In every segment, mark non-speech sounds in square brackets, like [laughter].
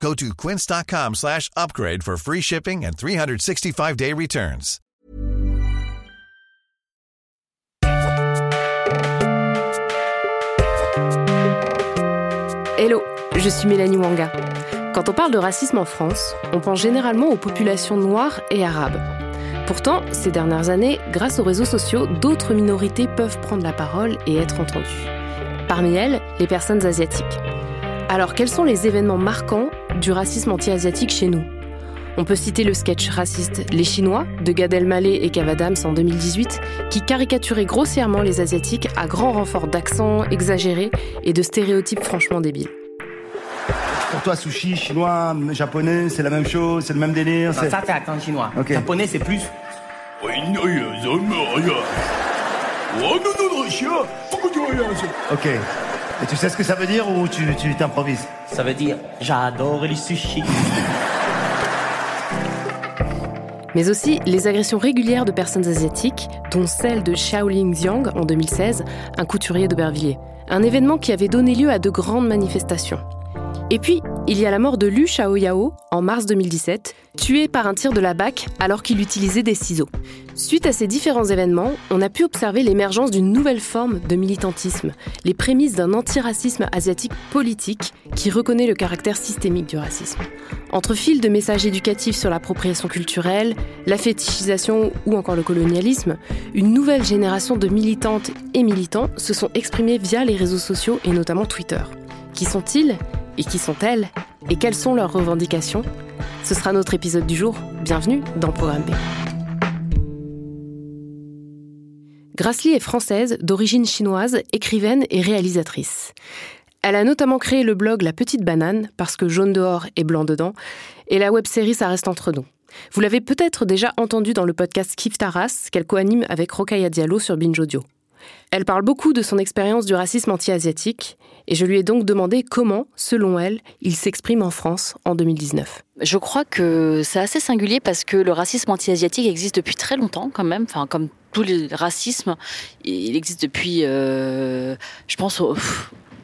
Go to quince.com slash upgrade for free shipping and 365-day returns. Hello, je suis Mélanie Wanga. Quand on parle de racisme en France, on pense généralement aux populations noires et arabes. Pourtant, ces dernières années, grâce aux réseaux sociaux, d'autres minorités peuvent prendre la parole et être entendues. Parmi elles, les personnes asiatiques. Alors, quels sont les événements marquants du racisme anti-asiatique chez nous? On peut citer le sketch raciste Les Chinois de Gad Elmaleh et Kev Adams en 2018, qui caricaturait grossièrement les Asiatiques à grand renfort d'accents exagérés et de stéréotypes franchement débiles. Pour toi, sushi, chinois, japonais, c'est la même chose, c'est le même délire. Non, ça, c'est accent chinois. Ok. Japonais, c'est plus. Ok. Et tu sais ce que ça veut dire ou tu tu t'improvises Ça veut dire j'adore les sushis. Mais aussi les agressions régulières de personnes asiatiques, dont celle de Shaolin Xiang en 2016, un couturier d'Aubervilliers. Un événement qui avait donné lieu à de grandes manifestations. Et puis, il y a la mort de Lu Xiaoyao en mars 2017, tué par un tir de la BAC alors qu'il utilisait des ciseaux. Suite à ces différents événements, on a pu observer l'émergence d'une nouvelle forme de militantisme, les prémices d'un antiracisme asiatique politique qui reconnaît le caractère systémique du racisme. Entre fils de messages éducatifs sur l'appropriation culturelle, la fétichisation ou encore le colonialisme, une nouvelle génération de militantes et militants se sont exprimés via les réseaux sociaux et notamment Twitter. Qui sont-ils? Et qui sont-elles Et quelles sont leurs revendications Ce sera notre épisode du jour. Bienvenue dans Programme B. Grassley est française, d'origine chinoise, écrivaine et réalisatrice. Elle a notamment créé le blog La Petite Banane, parce que jaune dehors et blanc dedans, et la web-série Ça reste entre nous. Vous l'avez peut-être déjà entendu dans le podcast Kif Taras, qu'elle coanime avec Rokaya Diallo sur Binge Audio. Elle parle beaucoup de son expérience du racisme anti-asiatique, et je lui ai donc demandé comment, selon elle, il s'exprime en France en 2019. Je crois que c'est assez singulier parce que le racisme anti-asiatique existe depuis très longtemps quand même, enfin comme tous les racismes, il existe depuis, euh, je pense,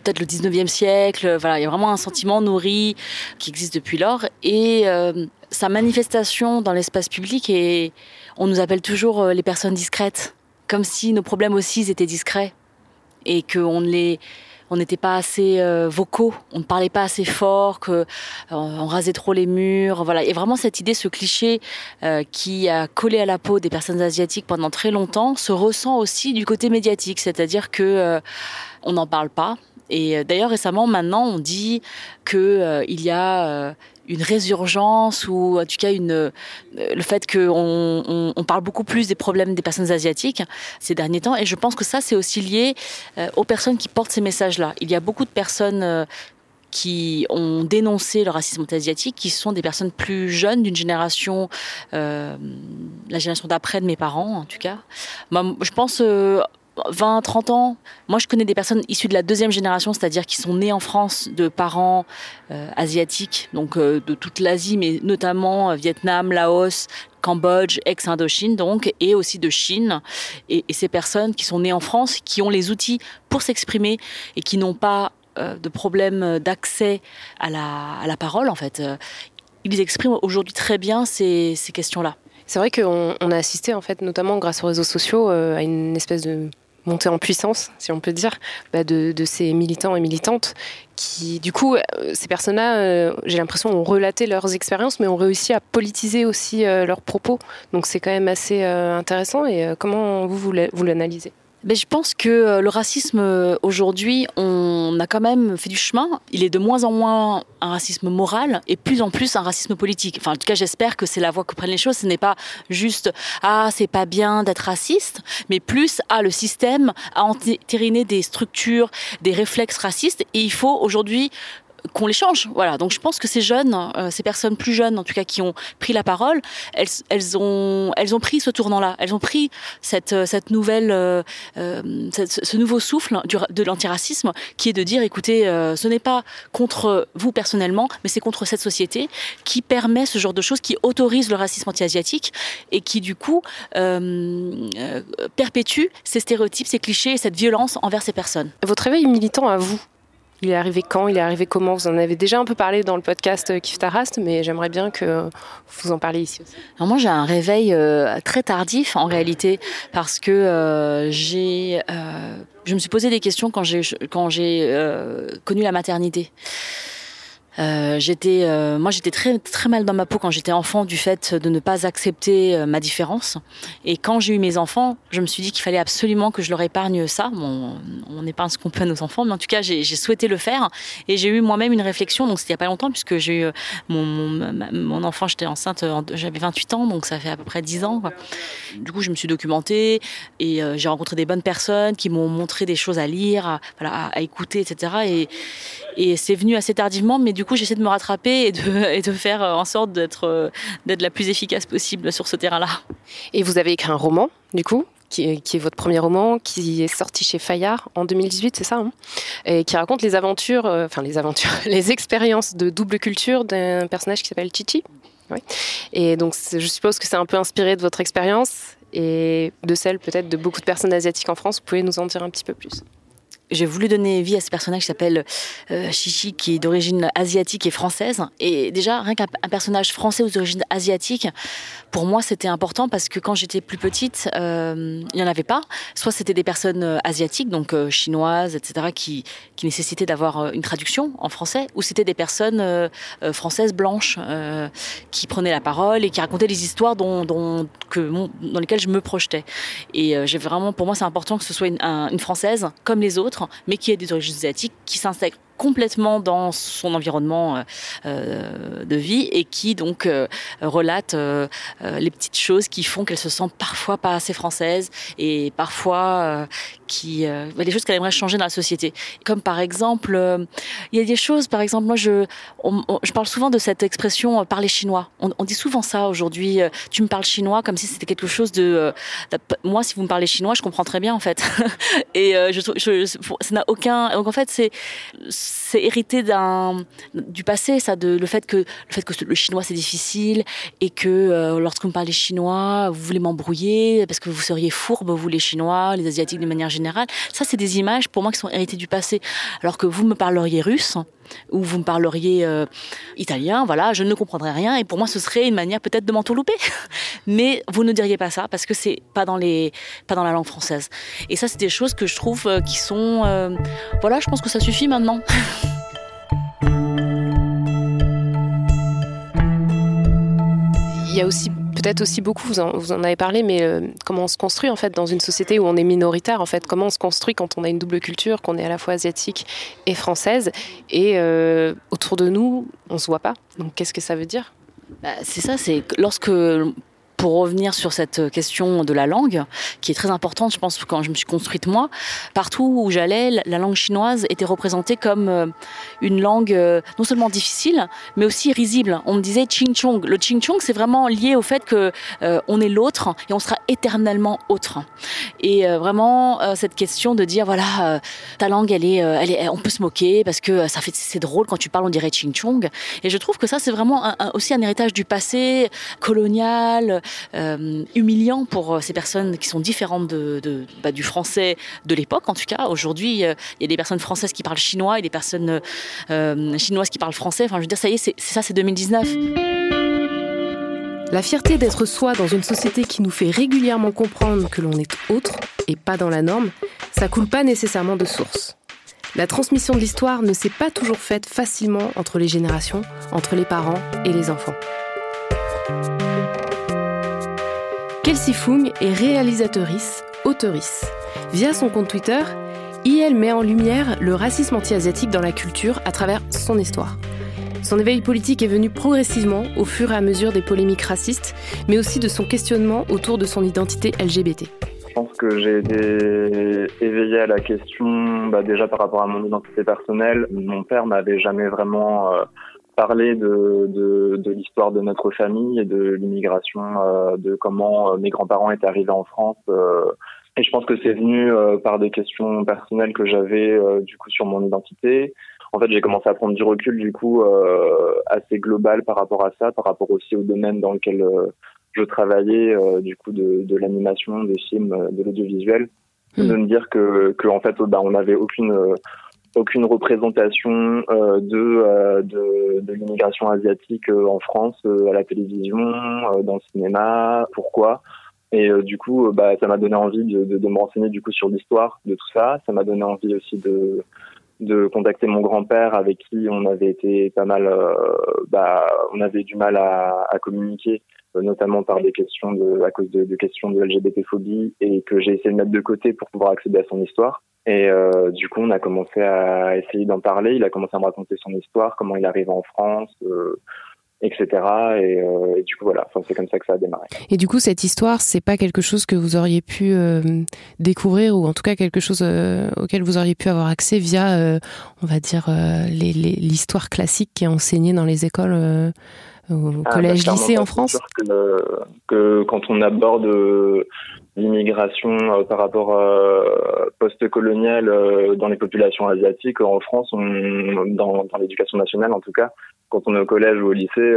peut-être le 19e siècle. Voilà, il y a vraiment un sentiment nourri qui existe depuis lors et euh, sa manifestation dans l'espace public et on nous appelle toujours euh, les personnes discrètes, comme si nos problèmes aussi étaient discrets et qu'on ne les on n'était pas assez euh, vocaux, on ne parlait pas assez fort, que euh, rasait trop les murs, voilà. Et vraiment cette idée, ce cliché euh, qui a collé à la peau des personnes asiatiques pendant très longtemps, se ressent aussi du côté médiatique, c'est-à-dire que euh, on n'en parle pas. Et d'ailleurs récemment, maintenant, on dit que il y a une résurgence ou en tout cas euh, le fait qu'on on, on parle beaucoup plus des problèmes des personnes asiatiques ces derniers temps. Et je pense que ça, c'est aussi lié euh, aux personnes qui portent ces messages-là. Il y a beaucoup de personnes euh, qui ont dénoncé le racisme asiatique, qui sont des personnes plus jeunes d'une génération, la génération d'après de mes parents en tout cas. Je pense 20, 30 ans. Moi, je connais des personnes issues de la deuxième génération, c'est-à-dire qui sont nées en France de parents euh, asiatiques, donc euh, de toute l'Asie, mais notamment euh, Vietnam, Laos, Cambodge, ex-Indochine donc, et aussi de Chine. Et, ces personnes qui sont nées en France, qui ont les outils pour s'exprimer et qui n'ont pas de problème d'accès à la, parole, en fait. Ils expriment aujourd'hui très bien ces, questions-là. C'est vrai qu'on on a assisté, en fait, notamment grâce aux réseaux sociaux, à une espèce de montée en puissance, si on peut dire, bah, de, ces militants et militantes qui, du coup, euh, ces personnes-là, euh, j'ai l'impression, ont relaté leurs expériences, mais ont réussi à politiser aussi euh, leurs propos. Donc c'est quand même assez intéressant. Et comment vous, vous l'analysez? Mais je pense que euh, le racisme euh, aujourd'hui, on a quand même fait du chemin. Il est de moins en moins un racisme moral et plus en plus un racisme politique. Enfin, en tout cas, j'espère que c'est la voie que prennent les choses. Ce n'est pas juste ah c'est pas bien d'être raciste, mais plus ah le système a entériné des structures, des réflexes racistes et il faut aujourd'hui qu'on les change. Voilà. Donc je pense que ces jeunes, euh, ces personnes plus jeunes, en tout cas, qui ont pris la parole, elles, elles ont, elles ont pris ce tournant-là. Elles ont pris cette, euh, cette nouvelle, euh, cette, ce nouveau souffle de l'antiracisme, qui est de dire, écoutez, ce n'est pas contre vous personnellement, mais c'est contre cette société qui permet ce genre de choses, qui autorise le racisme anti-asiatique et qui du coup perpétue ces stéréotypes, ces clichés et cette violence envers ces personnes. Votre réveil militant à vous, il est arrivé quand Il est arrivé comment Vous en avez déjà un peu parlé dans le podcast euh, Kif Tarast, mais j'aimerais bien que vous en parliez ici aussi. Alors moi, j'ai un réveil euh, très tardif en réalité, parce que euh, j'ai, je me suis posé des questions quand j'ai quand j'ai connu la maternité. Euh, j'étais, euh, moi, j'étais très très mal dans ma peau quand j'étais enfant du fait de ne pas accepter euh, ma différence. Et quand j'ai eu mes enfants, je me suis dit qu'il fallait absolument que je leur épargne ça. On épargne ce qu'on peut à nos enfants, mais en tout cas, j'ai souhaité le faire. Et j'ai eu moi-même une réflexion. Donc c'était il y a pas longtemps puisque j'ai eu mon, mon, enfant, j'étais enceinte, j'avais 28 ans, donc ça fait à peu près 10 ans. Du coup, je me suis documentée et j'ai rencontré des bonnes personnes qui m'ont montré des choses à lire, à, écouter, etc. Et, et c'est venu assez tardivement, mais du coup, j'essaie de me rattraper et de, [laughs] faire en sorte d'être, euh, d'être la plus efficace possible sur ce terrain-là. Et vous avez écrit un roman, du coup qui est, qui est, votre premier roman, qui est sorti chez Fayard en 2018, c'est ça hein? Et qui raconte les aventures, euh, enfin les aventures, [laughs] les expériences de double culture d'un personnage qui s'appelle Chichi. Oui. Et donc je suppose que c'est un peu inspiré de votre expérience et de celle peut-être de beaucoup de personnes asiatiques en France. Vous pouvez nous en dire un petit peu plus? J'ai voulu donner vie à ce personnage qui s'appelle euh, qui est d'origine asiatique et française. Et déjà, rien qu'un personnage français aux origines asiatiques, pour moi, c'était important parce que quand j'étais plus petite, euh, il n'y en avait pas. Soit c'était des personnes euh, asiatiques, donc euh, chinoises, etc., qui, nécessitaient d'avoir une traduction en français, ou c'était des personnes françaises blanches qui prenaient la parole et qui racontaient des histoires dans lesquelles je me projetais. Et j'ai vraiment, pour moi, c'est important que ce soit une, un, une française comme les autres mais qui est des origines asiatiques, qui s'intègre complètement dans son environnement euh, euh, de vie et qui donc euh, relate les petites choses qui font qu'elle se sent parfois pas assez française et parfois qui des choses qu'elle aimerait changer dans la société. Comme par exemple, il y a des choses, par exemple, moi je, je parle souvent de cette expression parler chinois. On, dit souvent ça aujourd'hui. tu me parles chinois comme si c'était quelque chose de, de, moi si vous me parlez chinois, je comprends très bien en fait. [laughs] et je, je, ça n'a aucun. Donc en fait c'est c'est hérité d'un du passé, ça, de le fait que le fait que le chinois c'est difficile et que euh, lorsque vous parlez chinois, vous voulez m'embrouiller parce que vous seriez fourbe, vous les chinois, les asiatiques de manière générale. Ça, c'est des images pour moi qui sont héritées du passé, alors que vous me parleriez russe ou vous me parleriez euh, italien, voilà, je ne comprendrais rien et pour moi ce serait une manière peut-être de m'entourlouper. [laughs] Mais vous ne diriez pas ça parce que c'est pas dans les pas dans la langue française. Et ça c'est des choses que je trouve euh, qui sont euh, voilà, je pense que ça suffit maintenant. [laughs] Il y a aussi peut-être aussi beaucoup, vous en, avez parlé, mais euh, comment on se construit en fait dans une société où on est minoritaire en fait, comment on se construit quand on a une double culture, qu'on est à la fois asiatique et française, et euh, autour de nous, on se voit pas. Donc qu'est-ce que ça veut dire? Bah, C'est ça, c'est lorsque pour revenir sur cette question de la langue, qui est très importante, je pense, quand je me suis construite moi, partout où j'allais, la langue chinoise était représentée comme euh, une langue euh, non seulement difficile, mais aussi risible. On me disait Ching Chong. Le Ching Chong, c'est vraiment lié au fait que euh, on est l'autre et on sera éternellement autre. Et vraiment cette question de dire voilà, ta langue, elle est, on peut se moquer parce que ça fait c'est drôle quand tu parles, on dirait Ching Chong. Et je trouve que ça, c'est vraiment aussi un héritage du passé colonial, euh, humiliant pour euh, ces personnes qui sont différentes bah, du français de l'époque, en tout cas. Aujourd'hui, euh, il y a des personnes françaises qui parlent chinois et des personnes chinoises qui parlent français. Enfin, je veux dire, ça y est, c'est ça, c'est 2019. La fierté d'être soi dans une société qui nous fait régulièrement comprendre que l'on est autre et pas dans la norme, ça coule pas nécessairement de source. La transmission de l'histoire ne s'est pas toujours faite facilement entre les générations, entre les parents et les enfants. Kelsey Fung est réalisatrice, auteurice. Via son compte Twitter, IL met en lumière le racisme anti-asiatique dans la culture à travers son histoire. Son éveil politique est venu progressivement au fur et à mesure des polémiques racistes, mais aussi de son questionnement autour de son identité LGBT. Je pense que j'ai été éveillé à la question bah, déjà par rapport à mon identité personnelle. Mon père m'avait jamais vraiment euh, parlé de, de, de l'histoire de notre famille et de l'immigration, euh, de comment euh, mes grands-parents étaient arrivés en France. et je pense que c'est venu par des questions personnelles que j'avais du coup sur mon identité. En fait, j'ai commencé à prendre du recul du coup assez global par rapport à ça, par rapport aussi au domaine dans lequel je travaillais euh, du coup de, de l'animation, des films, euh, de l'audiovisuel, hmm. de me dire que, que en fait, bah, on n'avait aucune euh, aucune représentation euh, de, de, de l'immigration asiatique en France à la télévision, dans le cinéma. Pourquoi? Et du coup, bah, ça m'a donné envie de, de, de, me renseigner du coup sur l'histoire de tout ça. Ça m'a donné envie aussi de de contacter mon grand-père avec qui on avait été pas mal, bah, on avait du mal à, à communiquer euh, notamment par des questions de, à cause de, de questions de LGBT-phobie et que j'ai essayé de mettre de côté pour pouvoir accéder à son histoire. Et euh, du coup, on a commencé à essayer d'en parler. Il a commencé à me raconter son histoire, comment il arrive en France, euh, etc. Et, euh, et, du coup, voilà, enfin, c'est comme ça que ça a démarré. Et du coup, cette histoire, c'est pas quelque chose que vous auriez pu euh, découvrir, ou en tout cas quelque chose euh, auquel vous auriez pu avoir accès via, on va dire, l'histoire classique qui est enseignée dans les écoles au ah, collège, bah, lycée en France que, que, quand on aborde l'immigration euh, par rapport euh, post-colonial euh, dans les populations asiatiques, en France, on, dans, dans l'éducation nationale en tout cas, quand on est au collège ou au lycée,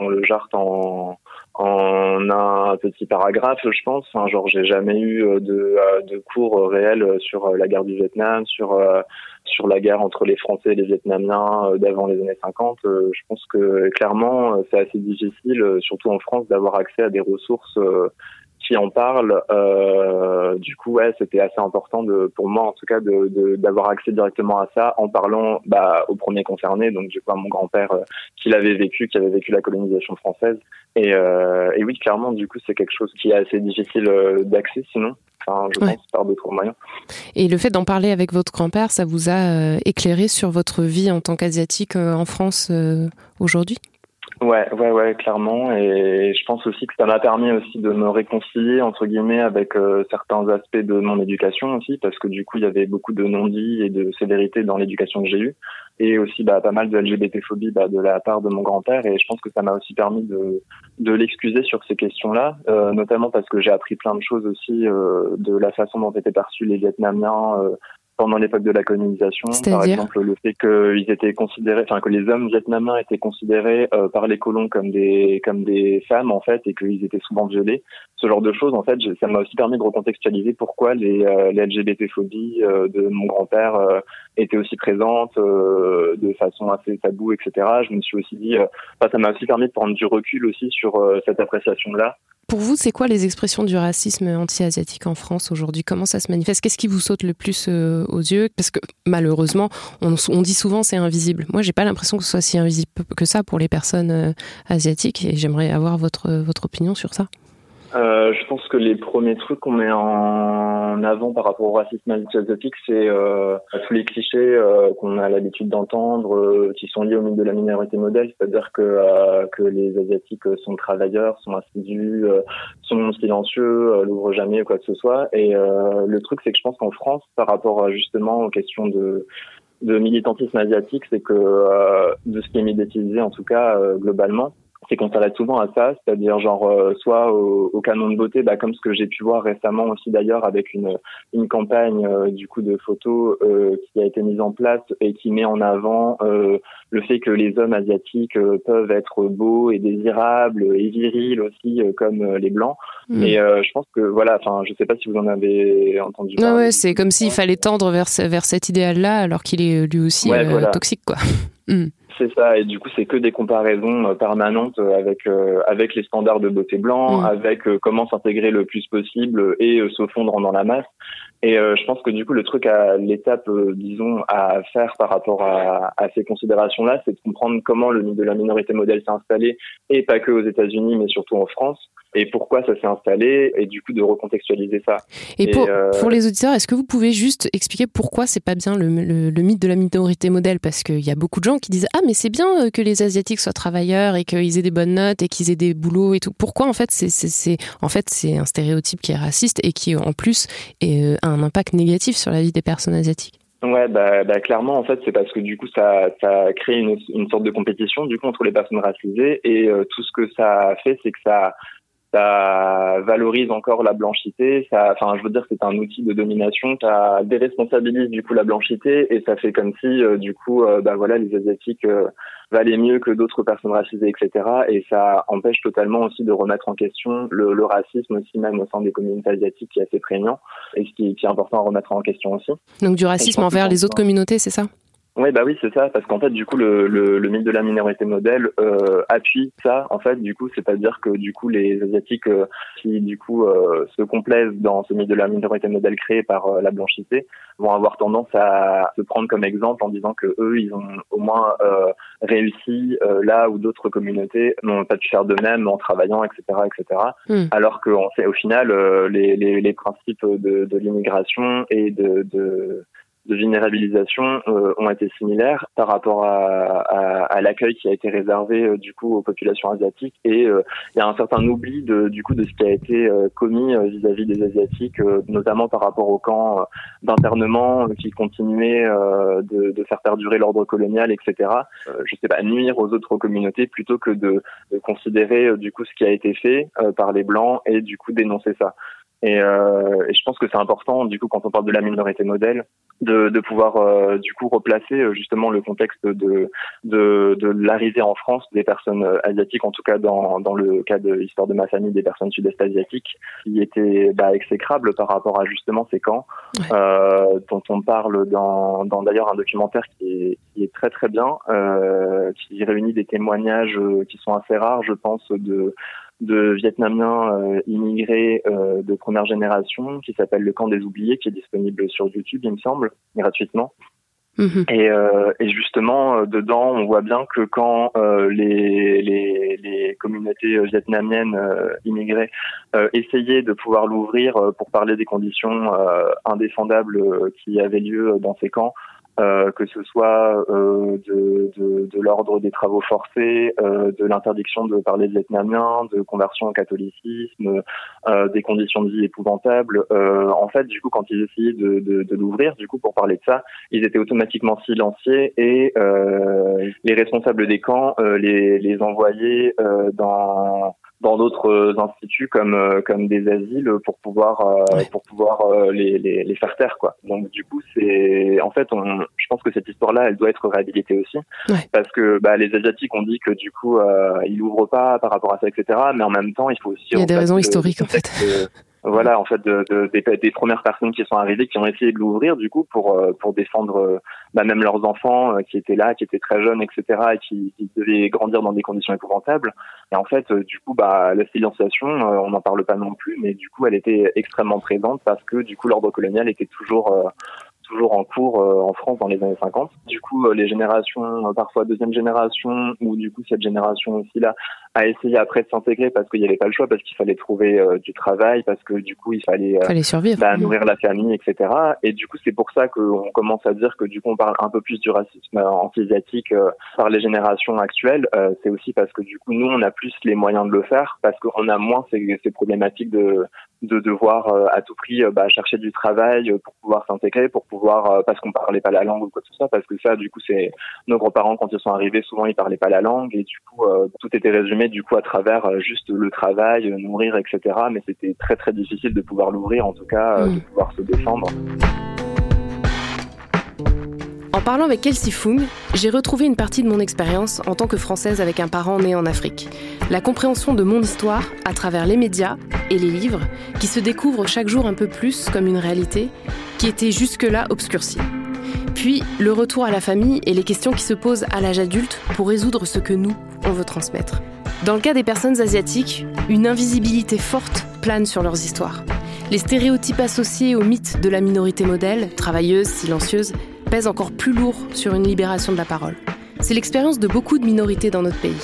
on le jarte en, en un petit paragraphe, je pense. Enfin, genre, j'ai jamais eu de, de cours réels sur la guerre du Vietnam, sur sur la guerre entre les Français et les Vietnamiens euh, d'avant les années 50, euh, je pense que clairement euh, c'est assez difficile, surtout en France, d'avoir accès à des ressources qui en parlent. Euh, du coup, ouais, c'était assez important de, pour moi, en tout cas, de, d'avoir accès directement à ça en parlant bah, aux premiers concernés, donc du coup à mon grand-père qui l'avait vécu, qui avait vécu la colonisation française. Et, euh, et oui, clairement, du coup, c'est quelque chose qui est assez difficile d'accès sinon je pense, par d'autres moyens. Et le fait d'en parler avec votre grand-père, ça vous a euh, éclairé sur votre vie en tant qu'asiatique euh, en France euh, aujourd'hui? Ouais, ouais, ouais, clairement. Et je pense aussi que ça m'a permis aussi de me réconcilier entre guillemets avec certains aspects de mon éducation aussi, parce que du coup il y avait beaucoup de non-dits et de sévérité dans l'éducation que j'ai eue et aussi bah, pas mal de LGBT-phobie bah, de la part de mon grand-père et je pense que ça m'a aussi permis de, de l'excuser sur ces questions-là, euh, notamment parce que j'ai appris plein de choses aussi euh, de la façon dont étaient perçus les Vietnamiens euh, pendant l'époque de la colonisation. Par exemple, le fait qu'ils étaient considérés, enfin que les hommes vietnamiens étaient considérés euh, par les colons comme des comme des femmes en fait et qu'ils étaient souvent violés. Ce genre de choses, en fait, ça m'a aussi permis de recontextualiser pourquoi les, euh, les LGBT-phobies euh, de mon grand-père étaient aussi présentes de façon assez taboue, etc. Je me suis aussi dit, ça m'a aussi permis de prendre du recul aussi sur cette appréciation-là. Pour vous, c'est quoi les expressions du racisme anti-asiatique en France aujourd'hui? Comment ça se manifeste? Qu'est-ce qui vous saute le plus euh, aux yeux? Parce que malheureusement, on, dit souvent c'est invisible. Moi, j'ai pas l'impression que ce soit si invisible que ça pour les personnes euh, asiatiques et j'aimerais avoir votre, votre opinion sur ça. Euh, je pense que les premiers trucs qu'on met en avant par rapport au racisme asiatique, c'est euh, tous les clichés euh, qu'on a l'habitude d'entendre, euh, qui sont liés au mythe de la minorité modèle, c'est-à-dire que euh, que les asiatiques sont travailleurs, sont assidus, sont silencieux, n'ouvrent jamais quoi que ce soit. Et le truc, c'est que je pense qu'en France, par rapport justement aux questions de de militantisme asiatique, c'est que de ce qui est médiatisé en tout cas globalement, c'est qu'on s'arrête souvent à ça, c'est-à-dire genre euh, soit au, canon de beauté, bah, comme ce que j'ai pu voir récemment aussi d'ailleurs avec une, une campagne euh, du coup de photos euh, qui a été mise en place et qui met en avant le fait que les hommes asiatiques peuvent être beaux et désirables et virils aussi comme les blancs. Mm. Et je pense que voilà, enfin je sais pas si vous en avez entendu. parler. ouais, c'est comme s'il fallait tendre vers vers cet idéal-là alors qu'il est lui aussi toxique quoi. [laughs] Mm. C'est ça, et du coup c'est que des comparaisons euh, permanentes euh, avec euh, avec les standards de beauté blanc, mm. avec comment s'intégrer le plus possible et se fondre dans la masse. Et je pense que du coup le truc à l'étape, disons, à faire par rapport à, à ces considérations-là, c'est de comprendre comment le mythe de la minorité modèle s'est installé, et pas que aux États-Unis, mais surtout en France. Et pourquoi ça s'est installé et du coup de recontextualiser ça. Et, pour, pour, les auditeurs, est-ce que vous pouvez juste expliquer pourquoi c'est pas bien le, le, mythe de la minorité modèle? Parce qu'il y a beaucoup de gens qui disent ah mais c'est bien que les asiatiques soient travailleurs et qu'ils aient des bonnes notes et qu'ils aient des boulots et tout. Pourquoi en fait c'est en fait c'est un stéréotype qui est raciste et qui en plus est, a un impact négatif sur la vie des personnes asiatiques? Ouais, bah, bah, clairement, en fait, c'est parce que du coup, ça, ça crée une, une sorte de compétition du coup entre les personnes racisées et euh, tout ce que ça fait, c'est que ça, ça valorise encore la blanchité. Ça, enfin, je veux dire, c'est un outil de domination. Ça déresponsabilise du coup la blanchité et ça fait comme si, euh, du coup, euh, bah voilà, les asiatiques euh, valaient mieux que d'autres personnes racisées, etc. Et ça empêche totalement aussi de remettre en question le, le, racisme aussi même au sein des communautés asiatiques qui est assez prégnant et ce qui, qui est important à remettre en question aussi. Donc du racisme envers les autres communautés, c'est ça? Oui, bah oui, c'est ça, parce qu'en fait, du coup, le, le, le, mythe de la minorité modèle euh, appuie ça. En fait, du coup, c'est-à-dire que du coup, les asiatiques euh, qui du coup euh, se complaisent dans ce mythe de la minorité modèle créé par euh, la blanchité vont avoir tendance à se prendre comme exemple en disant que eux, ils ont au moins réussi là où d'autres communautés n'ont pas pu faire de même en travaillant, etc., etc. Hmm. Alors qu'en fait, au final, les, les, les, principes de, de l'immigration et de, de de vulnérabilisation euh, ont été similaires par rapport à, à, à l'accueil qui a été réservé euh, du coup aux populations asiatiques. Et euh, il y a un certain oubli de, du coup de ce qui a été commis vis-à-vis des asiatiques notamment par rapport au camp d'internement qui continuait de, de, faire perdurer l'ordre colonial etc je sais pas nuire aux autres communautés plutôt que de, de considérer du coup ce qui a été fait par les blancs et du coup dénoncer ça et, euh, et, je pense que c'est important, du coup, quand on parle de la minorité modèle, de, de pouvoir euh, du coup replacer euh, justement le contexte de, de, de l'arrivée en France des personnes euh, asiatiques, en tout cas dans, dans le cas de l'histoire de ma famille, des personnes sud-est asiatiques, qui étaient bah, exécrables par rapport à justement ces camps, euh, dont on parle dans, dans d'ailleurs un documentaire qui est, qui est très très bien, qui réunit des témoignages qui sont assez rares, je pense, de de Vietnamiens euh, immigrés euh, de première génération qui s'appelle Le Camp des Oubliés, qui est disponible sur YouTube, il me semble, gratuitement. Mhm. Et, euh, et, justement, dedans, on voit bien que quand les, les, les, communautés vietnamiennes immigrées essayaient de pouvoir l'ouvrir pour parler des conditions indéfendables qui avaient lieu dans ces camps, euh, que ce soit euh, de, de, de l'ordre des travaux forcés, euh, de l'interdiction de parler de vietnamien, de conversion au catholicisme, euh, des conditions de vie épouvantables. Euh, en fait, du coup, quand ils essayaient de, de, de l'ouvrir, du coup, pour parler de ça, ils étaient automatiquement silenciés et les responsables des camps les, les envoyaient dans dans d'autres euh, instituts comme euh, comme des asiles pour pouvoir euh, pour pouvoir les, les, les faire taire quoi. Donc du coup c'est en fait on je pense que cette histoire là elle doit être réhabilitée aussi parce que bah, les asiatiques ont dit que du coup euh, ils ouvrent pas par rapport à ça etc. Mais en même temps il faut aussi il y a des raisons historiques en fait voilà en fait de, de, des, des, premières personnes qui sont arrivées qui ont essayé de l'ouvrir du coup pour euh, pour défendre euh, bah, même leurs enfants euh, qui étaient là qui étaient très jeunes etc et qui, qui, devaient grandir dans des conditions épouvantables et en fait du coup bah la silenciation on n'en parle pas non plus mais du coup elle était extrêmement présente parce que du coup l'ordre colonial était toujours toujours en cours en France dans les années 50. Du coup, les générations, parfois deuxième génération, ou du coup cette génération aussi là, a essayé après de s'intégrer parce qu'il n'y avait pas le choix, parce qu'il fallait trouver euh, du travail, parce que du coup il fallait, euh, fallait survivre, bah, nourrir la famille, etc. Et du coup c'est pour ça qu'on commence à dire que du coup on parle un peu plus du racisme anti-asiatique euh, par les générations actuelles. c'est aussi parce que du coup nous on a plus les moyens de le faire, parce qu'on a moins ces, ces problématiques de de devoir à tout prix bah, chercher du travail pour pouvoir s'intégrer, pour pouvoir parce qu'on parlait pas la langue ou quoi que ce soit, parce que ça du coup c'est nos grands-parents quand ils sont arrivés souvent ils parlaient pas la langue et du coup tout était résumé du coup à travers euh, juste le travail, euh, nourrir, etc. Mais c'était très très difficile de pouvoir l'ouvrir, en tout cas, euh, de mm. pouvoir se défendre. En parlant avec Kelsey Fung, j'ai retrouvé une partie de mon expérience en tant que Française avec un parent né en Afrique. La compréhension de mon histoire à travers les médias et les livres, qui se découvrent chaque jour un peu plus comme une réalité, qui était jusque-là obscurcie. Puis le retour à la famille et les questions qui se posent à l'âge adulte pour résoudre ce que nous, on veut transmettre. Dans le cas des personnes asiatiques, une invisibilité forte plane sur leurs histoires. Les stéréotypes associés au mythe de la minorité modèle, travailleuse, silencieuse, pèsent encore plus lourd sur une libération de la parole. C'est l'expérience de beaucoup de minorités dans notre pays.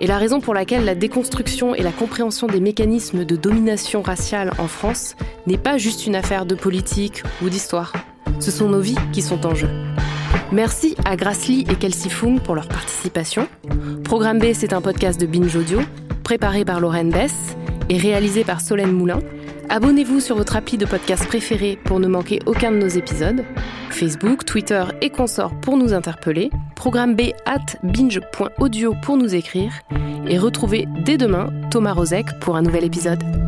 et la raison pour laquelle la déconstruction et la compréhension des mécanismes de domination raciale en France n'est pas juste une affaire de politique ou d'histoire. Ce sont nos vies qui sont en jeu. Merci à Grassley et Kelsey Fung pour leur participation. Programme B, c'est un podcast de Binge Audio, préparé par Lorraine Bess et réalisé par Solène Moulin. Abonnez-vous sur votre appli de podcast préféré pour ne manquer aucun de nos épisodes. Facebook, Twitter et consorts pour nous interpeller. Programme B at binge.audio pour nous écrire. Et retrouvez dès demain Thomas Rozek pour un nouvel épisode.